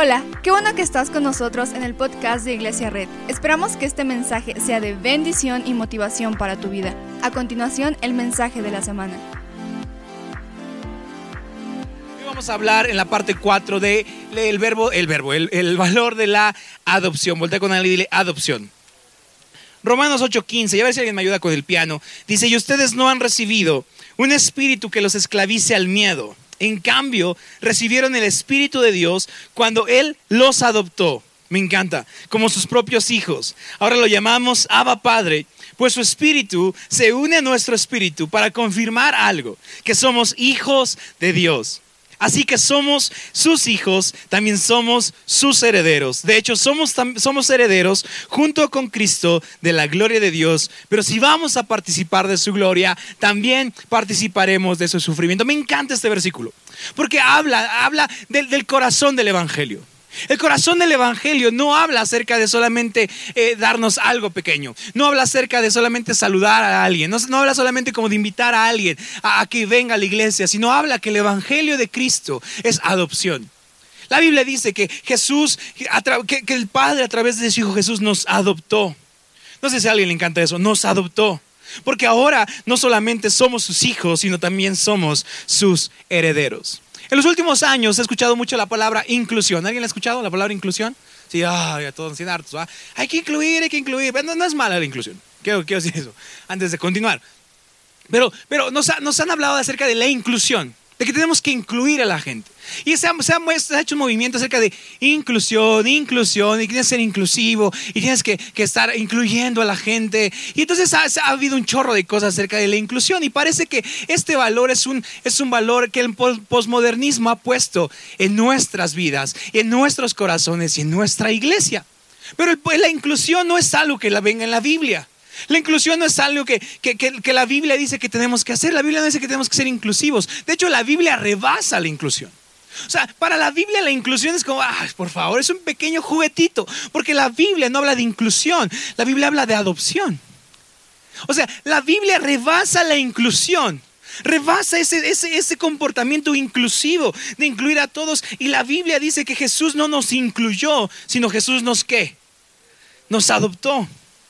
Hola, qué bueno que estás con nosotros en el podcast de Iglesia Red. Esperamos que este mensaje sea de bendición y motivación para tu vida. A continuación, el mensaje de la semana. Hoy vamos a hablar en la parte 4 de el verbo, el verbo, el, valor de la adopción. Voltea con alguien y dile adopción. Romanos 8:15, ya a ver si alguien me ayuda con el piano. Dice, y ustedes no han recibido un espíritu que los esclavice al miedo. En cambio, recibieron el espíritu de Dios cuando Él los adoptó. Me encanta, como sus propios hijos. Ahora lo llamamos Abba Padre, pues su espíritu se une a nuestro espíritu para confirmar algo, que somos hijos de Dios. Así que somos sus hijos, también somos sus herederos. De hecho, somos, somos herederos junto con Cristo de la gloria de Dios. Pero si vamos a participar de su gloria, también participaremos de su sufrimiento. Me encanta este versículo, porque habla, habla del, del corazón del Evangelio. El corazón del Evangelio no habla acerca de solamente eh, darnos algo pequeño, no habla acerca de solamente saludar a alguien, no, habla solamente como de invitar a alguien a, que venga a la iglesia, sino habla que el Evangelio de Cristo es adopción. La Biblia dice que Jesús, que, que el Padre a través de su Hijo Jesús nos adoptó. No sé si a alguien le encanta eso, nos adoptó. Porque ahora no solamente somos sus hijos, sino también somos sus herederos. En los últimos años he escuchado mucho la palabra inclusión. ¿Alguien ha escuchado la palabra inclusión? Sí, ay, a todos sin hartos. Hay que incluir, hay que incluir. No, no es mala la inclusión. Quiero, quiero decir eso antes de continuar. Pero, pero nos, nos han hablado acerca de la inclusión de que tenemos que incluir a la gente. Y se ha, hecho un movimiento acerca de inclusión, inclusión, y tienes que ser inclusivo, y tienes que, estar incluyendo a la gente. Y entonces ha, habido un chorro de cosas acerca de la inclusión, y parece que este valor es un, es un valor que el posmodernismo ha puesto en nuestras vidas, en nuestros corazones y en nuestra iglesia. Pero la inclusión no es algo que la venga en la Biblia. La inclusión no es algo que, la Biblia dice que tenemos que hacer. La Biblia no dice que tenemos que ser inclusivos. De hecho, la Biblia rebasa la inclusión. O sea, para la Biblia la inclusión es como, ay, por favor, es un pequeño juguetito. Porque la Biblia no habla de inclusión, la Biblia habla de adopción. O sea, la Biblia rebasa la inclusión. Rebasa ese, ese, comportamiento inclusivo de incluir a todos. Y la Biblia dice que Jesús no nos incluyó, sino Jesús nos qué? Nos adoptó.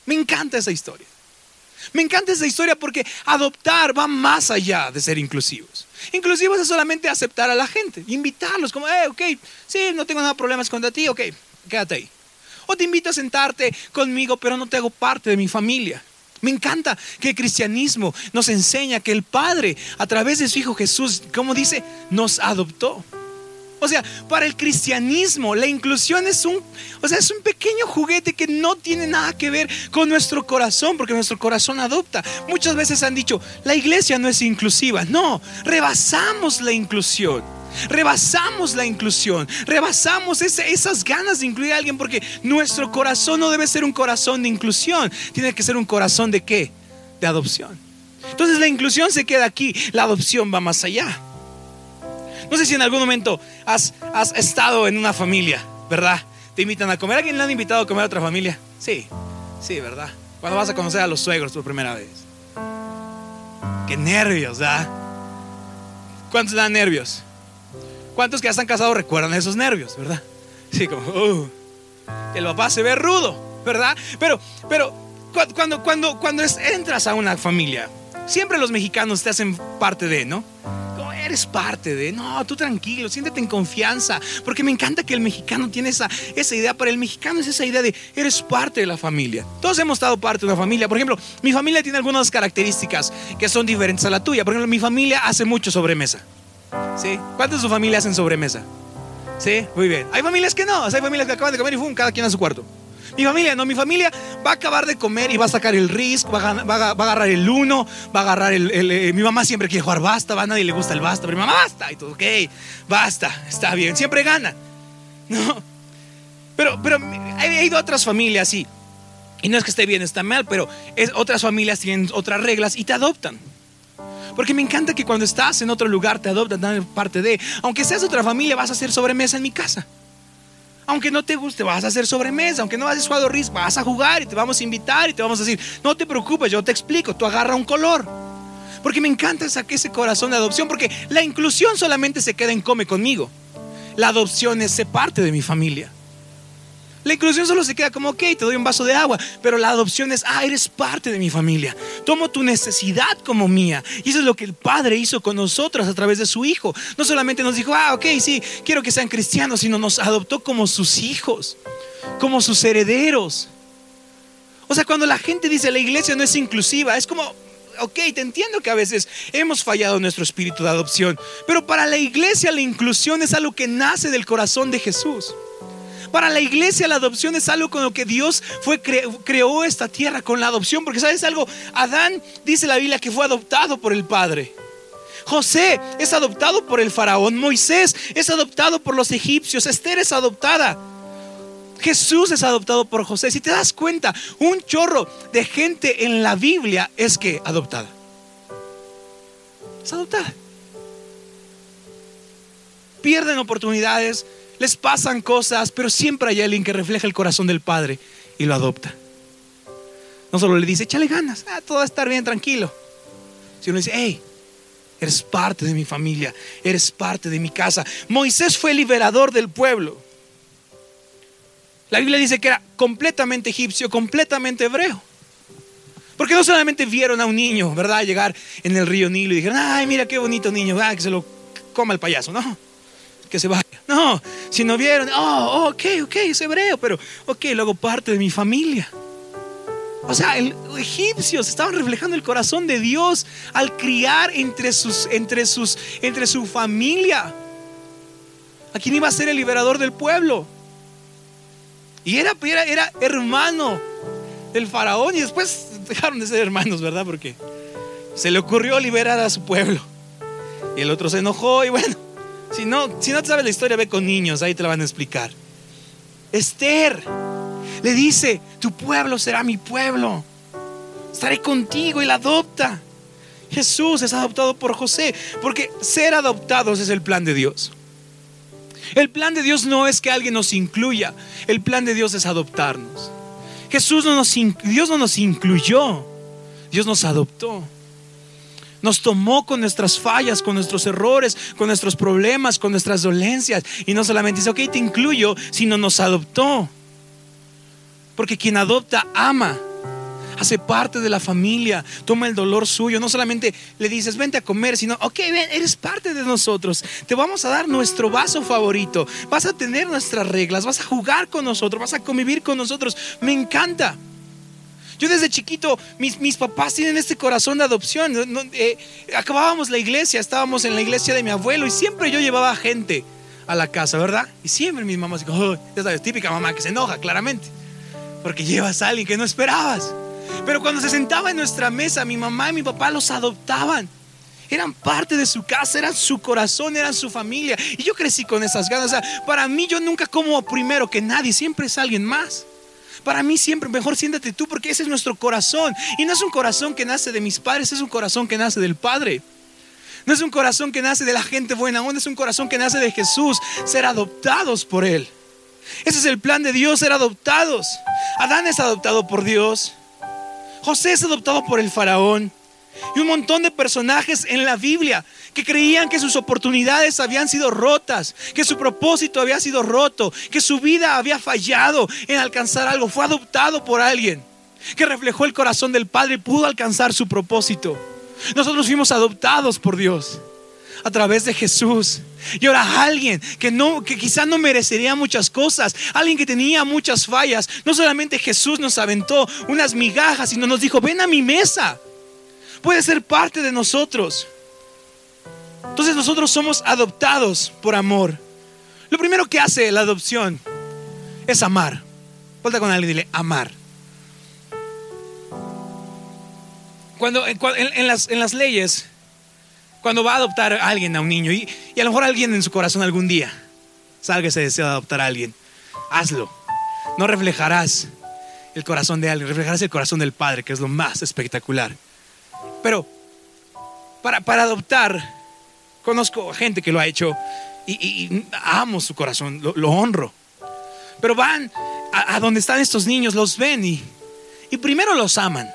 Me encanta esa historia. Me encanta esa historia porque adoptar va más allá de ser inclusivos. Inclusivos es solamente aceptar a la gente, invitarlos, como, eh, ok, sí, no tengo nada de problemas contra ti, ok, quédate ahí. O te invito a sentarte conmigo, pero no te hago parte de mi familia. Me encanta que el cristianismo nos enseña que el Padre, a través de su Hijo Jesús, como dice, nos adoptó. O sea, para el cristianismo la inclusión es un, o sea, es un pequeño juguete que no tiene nada que ver con nuestro corazón, porque nuestro corazón adopta. Muchas veces han dicho, la iglesia no es inclusiva. No, rebasamos la inclusión. Rebasamos la inclusión, rebasamos esas ganas de incluir a alguien porque nuestro corazón no debe ser un corazón de inclusión, tiene que ser un corazón de qué? De adopción. Entonces la inclusión se queda aquí, la adopción va más allá. No sé si en algún momento has, estado en una familia, ¿verdad? Te invitan a comer. ¿Alguien le han invitado a comer a otra familia? Sí, sí, ¿verdad? Cuando vas a conocer a los suegros por primera vez. Qué nervios, ¿verdad? ¿Cuántos dan nervios? ¿Cuántos que ya están casados recuerdan esos nervios, verdad? Sí, como, uh, el papá se ve rudo, ¿verdad? Pero, pero, cuando, cuando, cuando entras a una familia, siempre los mexicanos te hacen parte de, ¿no? Eres parte de, no, tú tranquilo, siéntete en confianza, porque me encanta que el mexicano tiene esa, esa idea, para el mexicano es esa idea de, eres parte de la familia. Todos hemos estado parte de una familia. Por ejemplo, mi familia tiene algunas características que son diferentes a la tuya. Por ejemplo, mi familia hace mucho sobremesa. ¿Sí? ¿Cuántos de su familia hacen sobremesa? ¿Sí? Muy bien. Hay familias que no, hay familias que acaban de comer y fum, cada quien a su cuarto. Mi familia, no, mi familia va a acabar de comer y va a sacar el RISC, va a, agarrar el uno, va a agarrar el, eh, mi mamá siempre quiere jugar basta, a nadie le gusta el basta, pero mi mamá basta, y todo, ok, basta, está bien, siempre gana. No, pero, pero he ido a otras familias y, y no es que esté bien, está mal, pero es, otras familias tienen otras reglas y te adoptan. Porque me encanta que cuando estás en otro lugar te adoptan, parte de, aunque seas de otra familia, vas a hacer sobremesa en mi casa. Aunque no te guste, vas a hacer sobremesa. Aunque no vas a jugar RIS, vas a jugar y te vamos a invitar y te vamos a decir, no te preocupes, yo te explico, tú agarra un color. Porque me encanta ese corazón de adopción, porque la inclusión solamente se queda en come conmigo. La adopción es parte de mi familia. La inclusión solo se queda como, ok, te doy un vaso de agua, pero la adopción es, ah, eres parte de mi familia. Tomo tu necesidad como mía. Y eso es lo que el Padre hizo con nosotros a través de su Hijo. No solamente nos dijo, ah, ok, sí, quiero que sean cristianos, sino nos adoptó como sus hijos, como sus herederos. O sea, cuando la gente dice la iglesia no es inclusiva, es como, ok, te entiendo que a veces hemos fallado en nuestro espíritu de adopción, pero para la iglesia la inclusión es algo que nace del corazón de Jesús. Para la iglesia la adopción es algo con lo que Dios fue creó esta tierra con la adopción, porque sabes algo, Adán dice la Biblia que fue adoptado por el Padre. José es adoptado por el faraón, Moisés es adoptado por los egipcios, Esther es adoptada. Jesús es adoptado por José. Si te das cuenta, un chorro de gente en la Biblia es que adoptada. Es adoptada. Pierden oportunidades, les pasan cosas, pero siempre hay alguien que refleja el corazón del Padre y lo adopta. No solo le dice, échale ganas, ah, todo va a estar bien, tranquilo. Sino le dice, hey, eres parte de mi familia, eres parte de mi casa. Moisés fue el liberador del pueblo. La Biblia dice que era completamente egipcio, completamente hebreo. Porque no solamente vieron a un niño, ¿verdad? Llegar en el río Nilo y dijeron, ay, mira qué bonito niño, va, que se lo coma el payaso. No, que se vaya. No, si no vieron, oh, ok, ok, es hebreo, pero ok, luego parte de mi familia. O sea, los egipcios estaban reflejando el corazón de Dios al criar entre, sus, entre, sus, entre su familia. ¿A quién iba a ser el liberador del pueblo? Y era, era, era hermano del faraón y después dejaron de ser hermanos, ¿verdad? Porque se le ocurrió liberar a su pueblo. Y el otro se enojó y bueno, si no, si no te sabes la historia, ve con niños, ahí te la van a explicar. Esther le dice, tu pueblo será mi pueblo. Estaré contigo y la adopta. Jesús es adoptado por José, porque ser adoptados es el plan de Dios. El plan de Dios no es que alguien nos incluya, el plan de Dios es adoptarnos. Jesús no nos, Dios no nos incluyó, Dios nos adoptó. Nos tomó con nuestras fallas, con nuestros errores, con nuestros problemas, con nuestras dolencias. Y no solamente dice, ok, te incluyo, sino nos adoptó. Porque quien adopta ama hace parte de la familia, toma el dolor suyo. No solamente le dices, vente a comer, sino, ok, ven, eres parte de nosotros. Te vamos a dar nuestro vaso favorito. Vas a tener nuestras reglas, vas a jugar con nosotros, vas a convivir con nosotros. Me encanta. Yo desde chiquito, mis, mis papás tienen este corazón de adopción. Eh, acabábamos la iglesia, estábamos en la iglesia de mi abuelo y siempre yo llevaba gente a la casa, ¿verdad? Y siempre mis mamás, oh, ya sabes, típica mamá que se enoja, claramente, porque llevas a alguien que no esperabas. Pero cuando se sentaba en nuestra mesa, mi mamá y mi papá los adoptaban. Eran parte de su casa, eran su corazón, eran su familia. Y yo crecí con esas ganas. Para mí yo nunca como primero que nadie, siempre es alguien más. Para mí siempre mejor siéntate tú porque ese es nuestro corazón. Y no es un corazón que nace de mis padres, es un corazón que nace del Padre. No es un corazón que nace de la gente buena, aún es un corazón que nace de Jesús, ser adoptados por Él. Ese es el plan de Dios, ser adoptados. Adán es adoptado por Dios. José es adoptado por el faraón. Y un montón de personajes en la Biblia que creían que sus oportunidades habían sido rotas, que su propósito había sido roto, que su vida había fallado en alcanzar algo. Fue adoptado por alguien que reflejó el corazón del Padre y pudo alcanzar su propósito. Nosotros fuimos adoptados por Dios a través de Jesús. Y ahora alguien que no que quizás no merecería muchas cosas, alguien que tenía muchas fallas, no solamente Jesús nos aventó unas migajas, sino nos dijo, "Ven a mi mesa." Puede ser parte de nosotros. Entonces nosotros somos adoptados por amor. Lo primero que hace la adopción es amar. Vuelta con alguien y dile, amar. Cuando en, las, en las leyes cuando va a adoptar a alguien, a un niño, y, a lo mejor alguien en su corazón algún día salga ese deseo de adoptar a alguien, hazlo. No reflejarás el corazón de alguien, reflejarás el corazón del Padre, que es lo más espectacular. Pero para, para adoptar, conozco gente que lo ha hecho y, amo su corazón, lo, honro. Pero van a, donde están estos niños, los ven y, y primero los aman,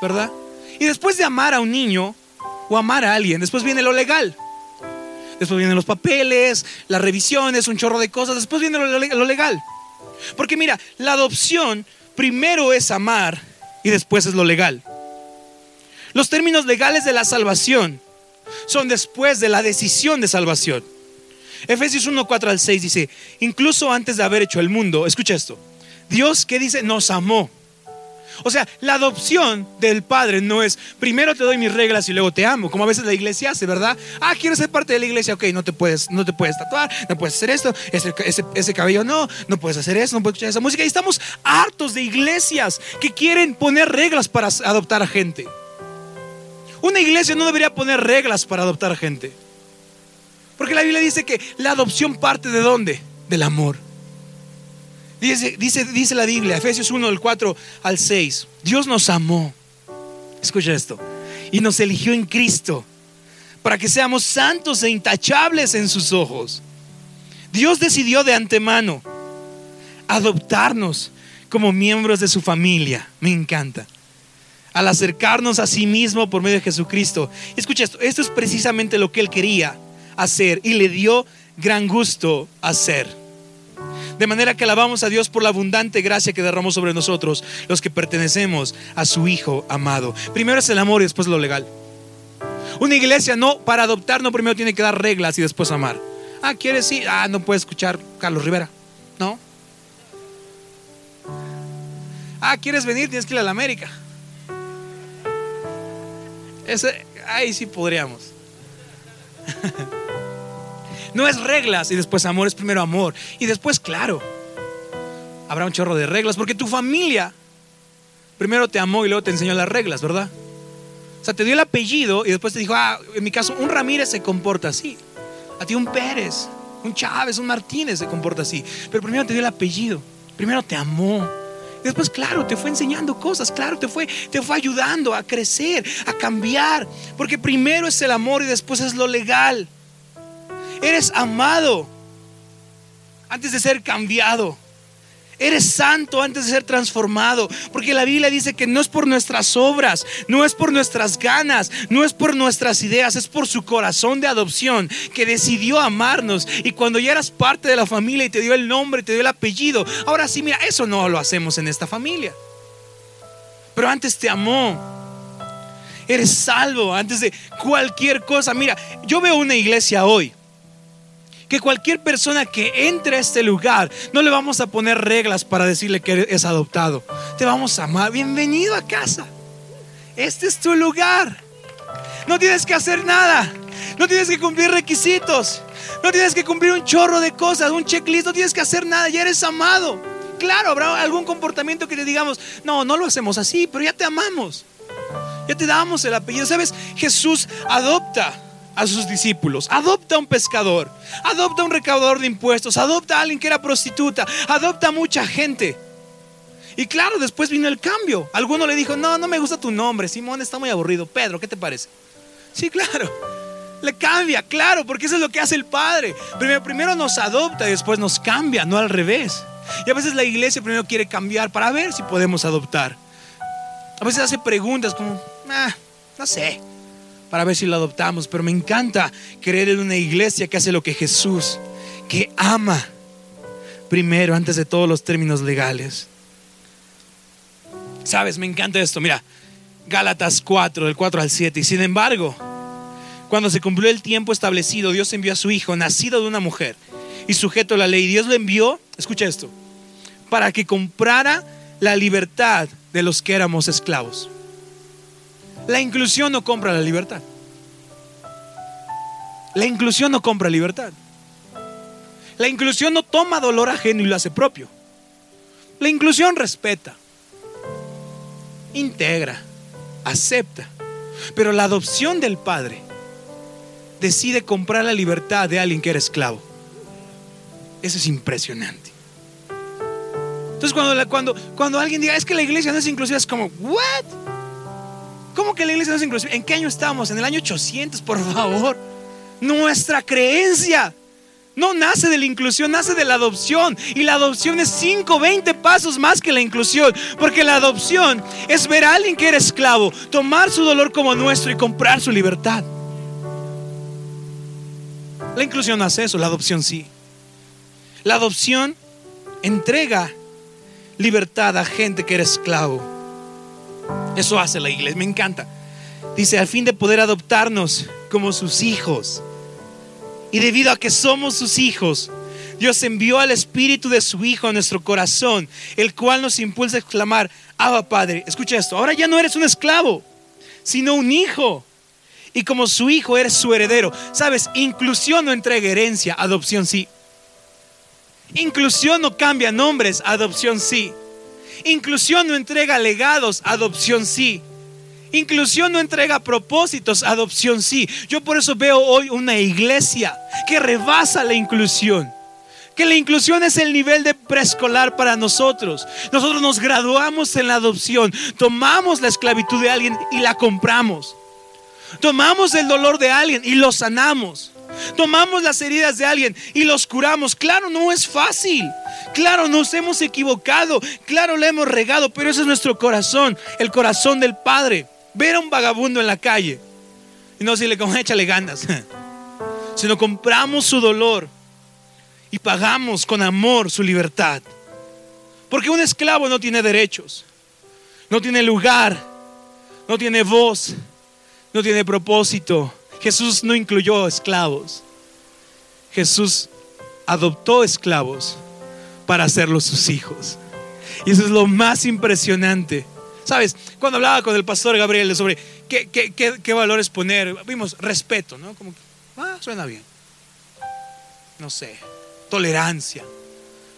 ¿verdad? Y después de amar a un niño, o amar a alguien. Después viene lo legal. después vienen los papeles, las revisiones, un chorro de cosas, después viene lo legal. Porque mira, la adopción primero es amar y después es lo legal. Los términos legales de la salvación son después de la decisión de salvación. Efesios 1, 4 al 6 dice, incluso antes de haber hecho el mundo, escucha esto, Dios que dice, nos amó. O sea, la adopción del Padre no es primero te doy mis reglas y luego te amo, como a veces la iglesia hace, ¿verdad? Ah, quieres ser parte de la iglesia, ok, no te puedes, no te puedes tatuar, no puedes hacer esto, ese, ese cabello no, no puedes hacer eso, no puedes escuchar esa música. Y estamos hartos de iglesias que quieren poner reglas para adoptar a gente. Una iglesia no debería poner reglas para adoptar gente. Porque la Biblia dice que la adopción parte de dónde? Del amor. Dice, dice, dice la Biblia, Efesios 1, del 4 al 6. Dios nos amó. Escucha esto. Y nos eligió en Cristo para que seamos santos e intachables en sus ojos. Dios decidió de antemano adoptarnos como miembros de su familia. Me encanta al acercarnos a sí mismo por medio de Jesucristo. Escucha esto, esto es precisamente lo que él quería hacer y le dio gran gusto hacer. De manera que alabamos a Dios por la abundante gracia que derramó sobre nosotros, los que pertenecemos a su Hijo amado. Primero es el amor y después lo legal. Una iglesia no, para adoptar no primero tiene que dar reglas y después amar. Ah, ¿quieres ir? Ah, no puedes escuchar Carlos Rivera. No. Ah, ¿quieres venir? Tienes que ir a la América. Ese, ahí sí podríamos. No es reglas y después amor, es primero amor. Y después, claro, habrá un chorro de reglas, porque tu familia primero te amó y luego te enseñó las reglas, ¿verdad? O sea, te dio el apellido y después te dijo, ah, en mi caso, un Ramírez se comporta así. A ti un Pérez, un Chávez, un Martínez se comporta así. Pero primero te dio el apellido, primero te amó. Después, claro, te fue enseñando cosas, claro, te fue, te fue ayudando a crecer, a cambiar. Porque primero es el amor y después es lo legal. Eres amado antes de ser cambiado. Eres santo antes de ser transformado. Porque la Biblia dice que no es por nuestras obras, no es por nuestras ganas, no es por nuestras ideas, es por su corazón de adopción que decidió amarnos. Y cuando ya eras parte de la familia y te dio el nombre, te dio el apellido. Ahora sí, mira, eso no lo hacemos en esta familia. Pero antes te amó. Eres salvo antes de cualquier cosa. Mira, yo veo una iglesia hoy que cualquier persona que entre a este lugar, no le vamos a poner reglas para decirle que es adoptado. Te vamos a amar. Bienvenido a casa. Este es tu lugar. No tienes que hacer nada. No tienes que cumplir requisitos. No tienes que cumplir un chorro de cosas, un checklist. No tienes que hacer nada. Ya eres amado. Claro, habrá algún comportamiento que te digamos, no, no lo hacemos así, pero ya te amamos. Ya te damos el apellido. ¿Sabes? Jesús adopta a sus discípulos. Adopta a un pescador, adopta a un recaudador de impuestos, adopta a alguien que era prostituta, adopta a mucha gente. Y claro, después vino el cambio. Alguno le dijo, no, no me gusta tu nombre, Simón está muy aburrido. Pedro, ¿qué te parece? Sí, claro. Le cambia, claro, porque eso es lo que hace el Padre. Primero, primero nos adopta y después nos cambia, no al revés. Y a veces la iglesia primero quiere cambiar para ver si podemos adoptar. A veces hace preguntas como, ah, no sé, para ver si lo adoptamos. Pero me encanta creer en una iglesia que hace lo que Jesús, que ama primero antes de todos los términos legales. Sabes, me encanta esto. Mira, Gálatas 4, del 4 al 7. Y sin embargo, cuando se cumplió el tiempo establecido, Dios envió a su Hijo, nacido de una mujer y sujeto a la ley. Dios lo envió, escucha esto, para que comprara la libertad de los que éramos esclavos. La inclusión no compra la libertad. La inclusión no compra libertad. La inclusión no toma dolor ajeno y lo hace propio. La inclusión respeta, integra, acepta. Pero la adopción del Padre decide comprar la libertad de alguien que era esclavo. Eso es impresionante. Entonces cuando, cuando, cuando alguien diga, es que la iglesia no es inclusiva, es como, ¿what? ¿Cómo que la iglesia no es inclusiva? ¿En qué año estamos? En el año 800, por favor. Nuestra creencia no nace de la inclusión, nace de la adopción. Y la adopción es 5, 20 pasos más que la inclusión. Porque la adopción es ver a alguien que era esclavo, tomar su dolor como nuestro y comprar su libertad. La inclusión no hace eso, la adopción sí. La adopción entrega libertad a gente que era esclavo. Eso hace la iglesia, me encanta. Dice, al fin de poder adoptarnos como sus hijos. Y debido a que somos sus hijos, Dios envió al Espíritu de su Hijo a nuestro corazón, el cual nos impulsa a exclamar, Abba Padre, escucha esto, ahora ya no eres un esclavo, sino un hijo. Y como su hijo eres su heredero. Sabes, inclusión no entrega herencia, adopción sí. Inclusión no cambia nombres, adopción sí. Inclusión no entrega legados, adopción sí. Inclusión no entrega propósitos, adopción sí. Yo por eso veo hoy una iglesia que rebasa la inclusión. Que la inclusión es el nivel de preescolar para nosotros. Nosotros nos graduamos en la adopción, tomamos la esclavitud de alguien y la compramos. Tomamos el dolor de alguien y lo sanamos. Tomamos las heridas de alguien y los curamos. Claro, no es fácil. Claro, nos hemos equivocado. Claro, le hemos regado, pero ese es nuestro corazón, el corazón del Padre. Ver a un vagabundo en la calle y no decirle como échale ganas, sino compramos su dolor y pagamos con amor su libertad. Porque un esclavo no tiene derechos, no tiene lugar, no tiene voz, no tiene propósito. Jesús no incluyó esclavos. Jesús adoptó esclavos para hacerlos sus hijos. Y eso es lo más impresionante. ¿Sabes? Cuando hablaba con el pastor Gabriel sobre qué, qué, valores poner, vimos respeto, ¿no? Como, ah, suena bien. No sé, tolerancia.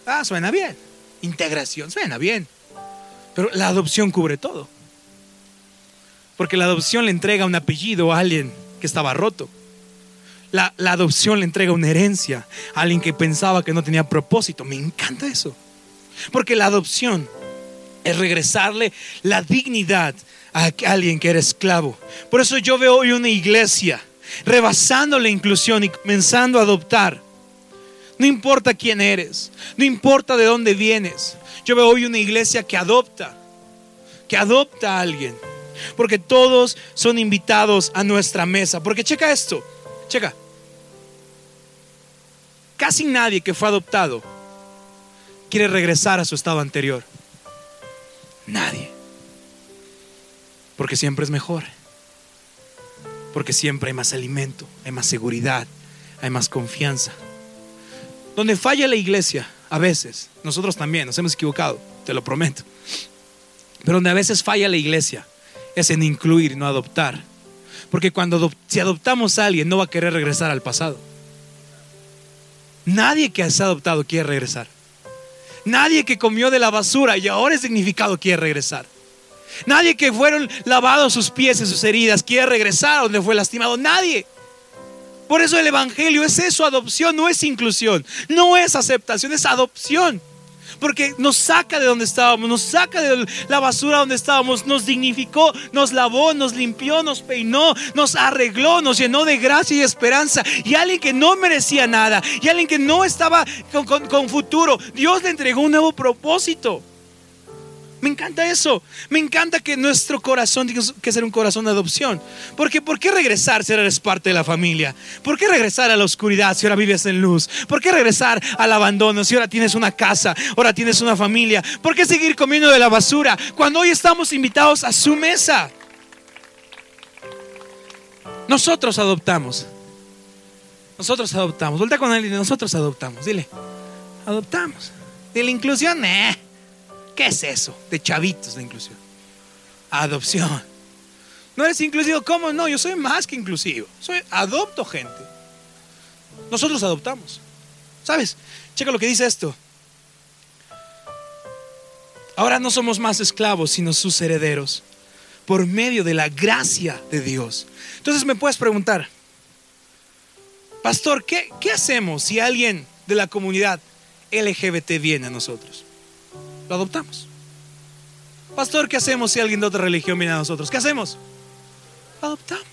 Ah, suena bien. Integración, suena bien. Pero la adopción cubre todo. Porque la adopción le entrega un apellido a alguien que estaba roto. La, adopción le entrega una herencia a alguien que pensaba que no tenía propósito. Me encanta eso. Porque la adopción es regresarle la dignidad a alguien que era esclavo. Por eso yo veo hoy una iglesia rebasando la inclusión y comenzando a adoptar. No importa quién eres, no importa de dónde vienes. Yo veo hoy una iglesia que adopta, que adopta a alguien. Porque todos son invitados a nuestra mesa. Porque checa esto, checa. Casi nadie que fue adoptado quiere regresar a su estado anterior. Nadie. Porque siempre es mejor. Porque siempre hay más alimento, hay más seguridad, hay más confianza. Donde falla la iglesia, a veces, nosotros también nos hemos equivocado, te lo prometo. Pero donde a veces falla la iglesia es en incluir, no adoptar. Porque cuando si adoptamos a alguien no va a querer regresar al pasado. Nadie que ha adoptado quiere regresar. Nadie que comió de la basura y ahora es significado quiere regresar. Nadie que fueron lavados sus pies y sus heridas quiere regresar a donde fue lastimado. Nadie. Por eso el Evangelio es eso, adopción, no es inclusión, no es aceptación, es adopción. Porque nos saca de donde estábamos, nos saca de la basura donde estábamos, nos dignificó, nos lavó, nos limpió, nos peinó, nos arregló, nos llenó de gracia y esperanza. Y alguien que no merecía nada, y alguien que no estaba con futuro, Dios le entregó un nuevo propósito. Me encanta eso. Me encanta que nuestro corazón tiene que ser un corazón de adopción. Porque ¿por qué regresar si eres parte de la familia? ¿Por qué regresar a la oscuridad si ahora vives en luz? ¿Por qué regresar al abandono si ahora tienes una casa, ahora tienes una familia? ¿Por qué seguir comiendo de la basura cuando hoy estamos invitados a su mesa? Nosotros adoptamos. Nosotros adoptamos. Vuelta con él y nosotros adoptamos. Dile, adoptamos. De la inclusión, eh. ¿Qué es eso? De chavitos de inclusión. Adopción. No eres inclusivo, ¿cómo? No, yo soy más que inclusivo. Soy adopto gente. Nosotros adoptamos. ¿Sabes? Checa lo que dice esto. Ahora no somos más esclavos, sino sus herederos, por medio de la gracia de Dios. Entonces me puedes preguntar, pastor, ¿qué, qué hacemos si alguien de la comunidad LGBT viene a nosotros? Lo adoptamos. Pastor, ¿qué hacemos si alguien de otra religión viene a nosotros? ¿Qué hacemos? Lo adoptamos.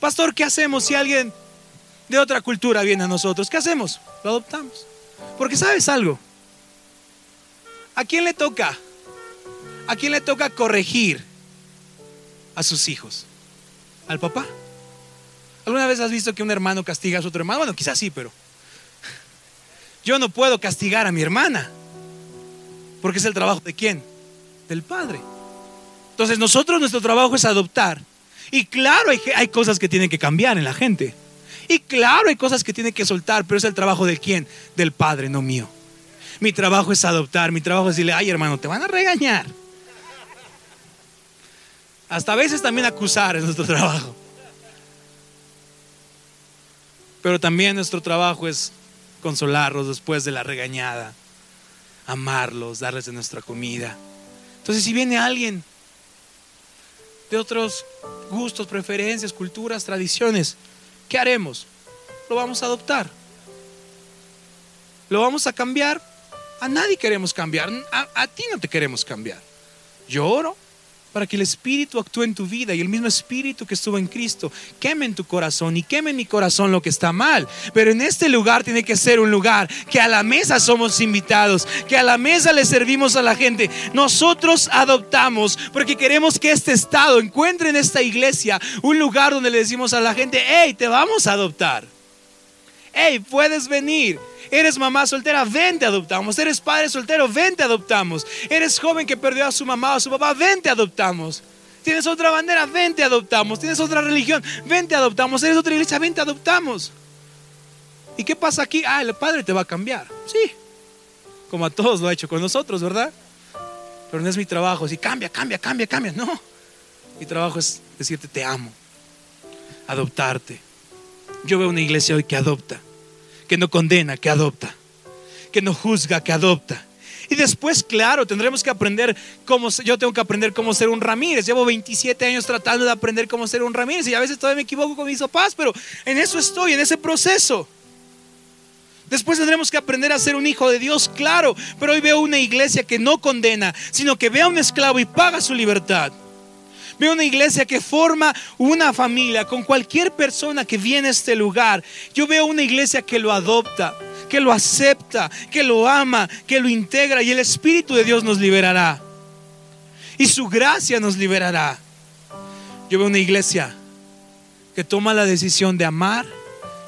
Pastor, ¿qué hacemos si alguien de otra cultura viene a nosotros? ¿Qué hacemos? Lo adoptamos. Porque sabes algo. ¿A quién le toca? ¿A quién le toca corregir a sus hijos? ¿Al papá? ¿Alguna vez has visto que un hermano castiga a su otro hermano? Bueno, quizás sí, pero yo no puedo castigar a mi hermana. Porque es el trabajo de quién? Del Padre. Entonces nosotros nuestro trabajo es adoptar. Y claro, hay, hay cosas que tienen que cambiar en la gente. Y claro, hay cosas que tienen que soltar, pero es el trabajo de quién? Del Padre, no mío. Mi trabajo es adoptar, mi trabajo es decirle, ay hermano, te van a regañar. Hasta a veces también acusar es nuestro trabajo. Pero también nuestro trabajo es consolarlos después de la regañada, amarlos, darles de nuestra comida. Entonces, si viene alguien de otros gustos, preferencias, culturas, tradiciones, ¿qué haremos? Lo vamos a adoptar. ¿Lo vamos a cambiar? A nadie queremos cambiar. A, ti no te queremos cambiar. Yo oro para que el Espíritu actúe en tu vida y el mismo Espíritu que estuvo en Cristo queme en tu corazón y queme en mi corazón lo que está mal. Pero en este lugar tiene que ser un lugar que a la mesa somos invitados, que a la mesa le servimos a la gente. Nosotros adoptamos porque queremos que este estado encuentre en esta iglesia un lugar donde le decimos a la gente, hey, te vamos a adoptar. Hey, puedes venir. Eres mamá soltera, ven te adoptamos. Eres padre soltero, ven te adoptamos. Eres joven que perdió a su mamá o a su papá, ven te adoptamos. Tienes otra bandera, ven te adoptamos. Tienes otra religión, ven te adoptamos. Eres otra iglesia, ven te adoptamos. ¿Y qué pasa aquí? Ah, el padre te va a cambiar. Sí, como a todos lo ha hecho con nosotros, ¿verdad? Pero no es mi trabajo, si cambia, cambia, cambia, cambia. No, mi trabajo es decirte te amo, adoptarte. Yo veo una iglesia hoy que adopta, que no condena, que adopta, que no juzga, que adopta. Y después, claro, tendremos que aprender cómo, yo tengo que aprender cómo ser un Ramírez. Llevo 27 años tratando de aprender cómo ser un Ramírez y a veces todavía me equivoco con mis papás, pero en eso estoy, en ese proceso. Después tendremos que aprender a ser un hijo de Dios, claro, pero hoy veo una iglesia que no condena, sino que ve a un esclavo y paga su libertad. Veo una iglesia que forma una familia con cualquier persona que viene a este lugar. Yo veo una iglesia que lo adopta, que lo acepta, que lo ama, que lo integra y el Espíritu de Dios nos liberará. Y su gracia nos liberará. Yo veo una iglesia que toma la decisión de amar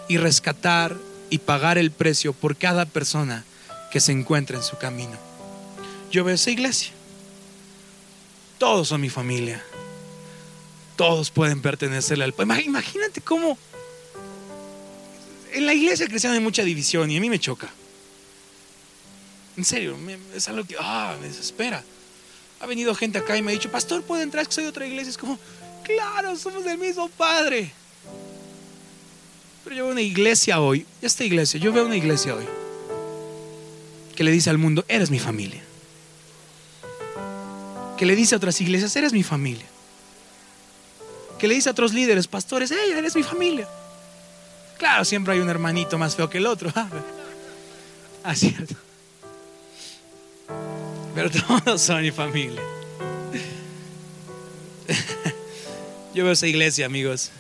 y rescatar y pagar el precio por cada persona que se encuentra en su camino. Yo veo esa iglesia. Todos son mi familia todos pueden pertenecerle al pueblo. Imagínate cómo en la iglesia cristiana hay mucha división y a mí me choca. En serio, es algo que ah, me desespera. Ha venido gente acá y me ha dicho, pastor, ¿puede entrar? Es que soy de otra iglesia. Es como, claro, somos del mismo Padre. Pero yo veo una iglesia hoy, esta iglesia, yo veo una iglesia hoy que le dice al mundo, eres mi familia. Que le dice a otras iglesias, eres mi familia que le dice a otros líderes, pastores, hey, eres mi familia. Claro, siempre hay un hermanito más feo que el otro. Ah, cierto. Pero todos son mi familia. Yo veo esa iglesia, amigos,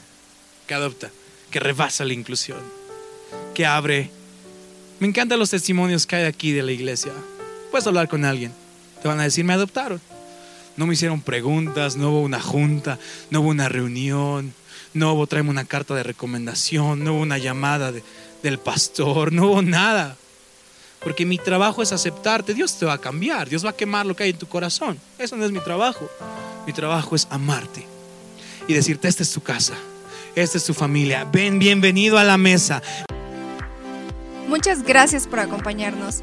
que adopta, que rebasa la inclusión, que abre. Me encantan los testimonios que hay aquí de la iglesia. Puedes hablar con alguien. Te van a decir, me adoptaron. No me hicieron preguntas, no hubo una junta, no hubo una reunión, no hubo traerme una carta de recomendación, no hubo una llamada del pastor, no hubo nada. Porque mi trabajo es aceptarte. Dios te va a cambiar, Dios va a quemar lo que hay en tu corazón. Eso no es mi trabajo. Mi trabajo es amarte y decirte, esta es tu casa, esta es tu familia. Ven, bienvenido a la mesa. Muchas gracias por acompañarnos.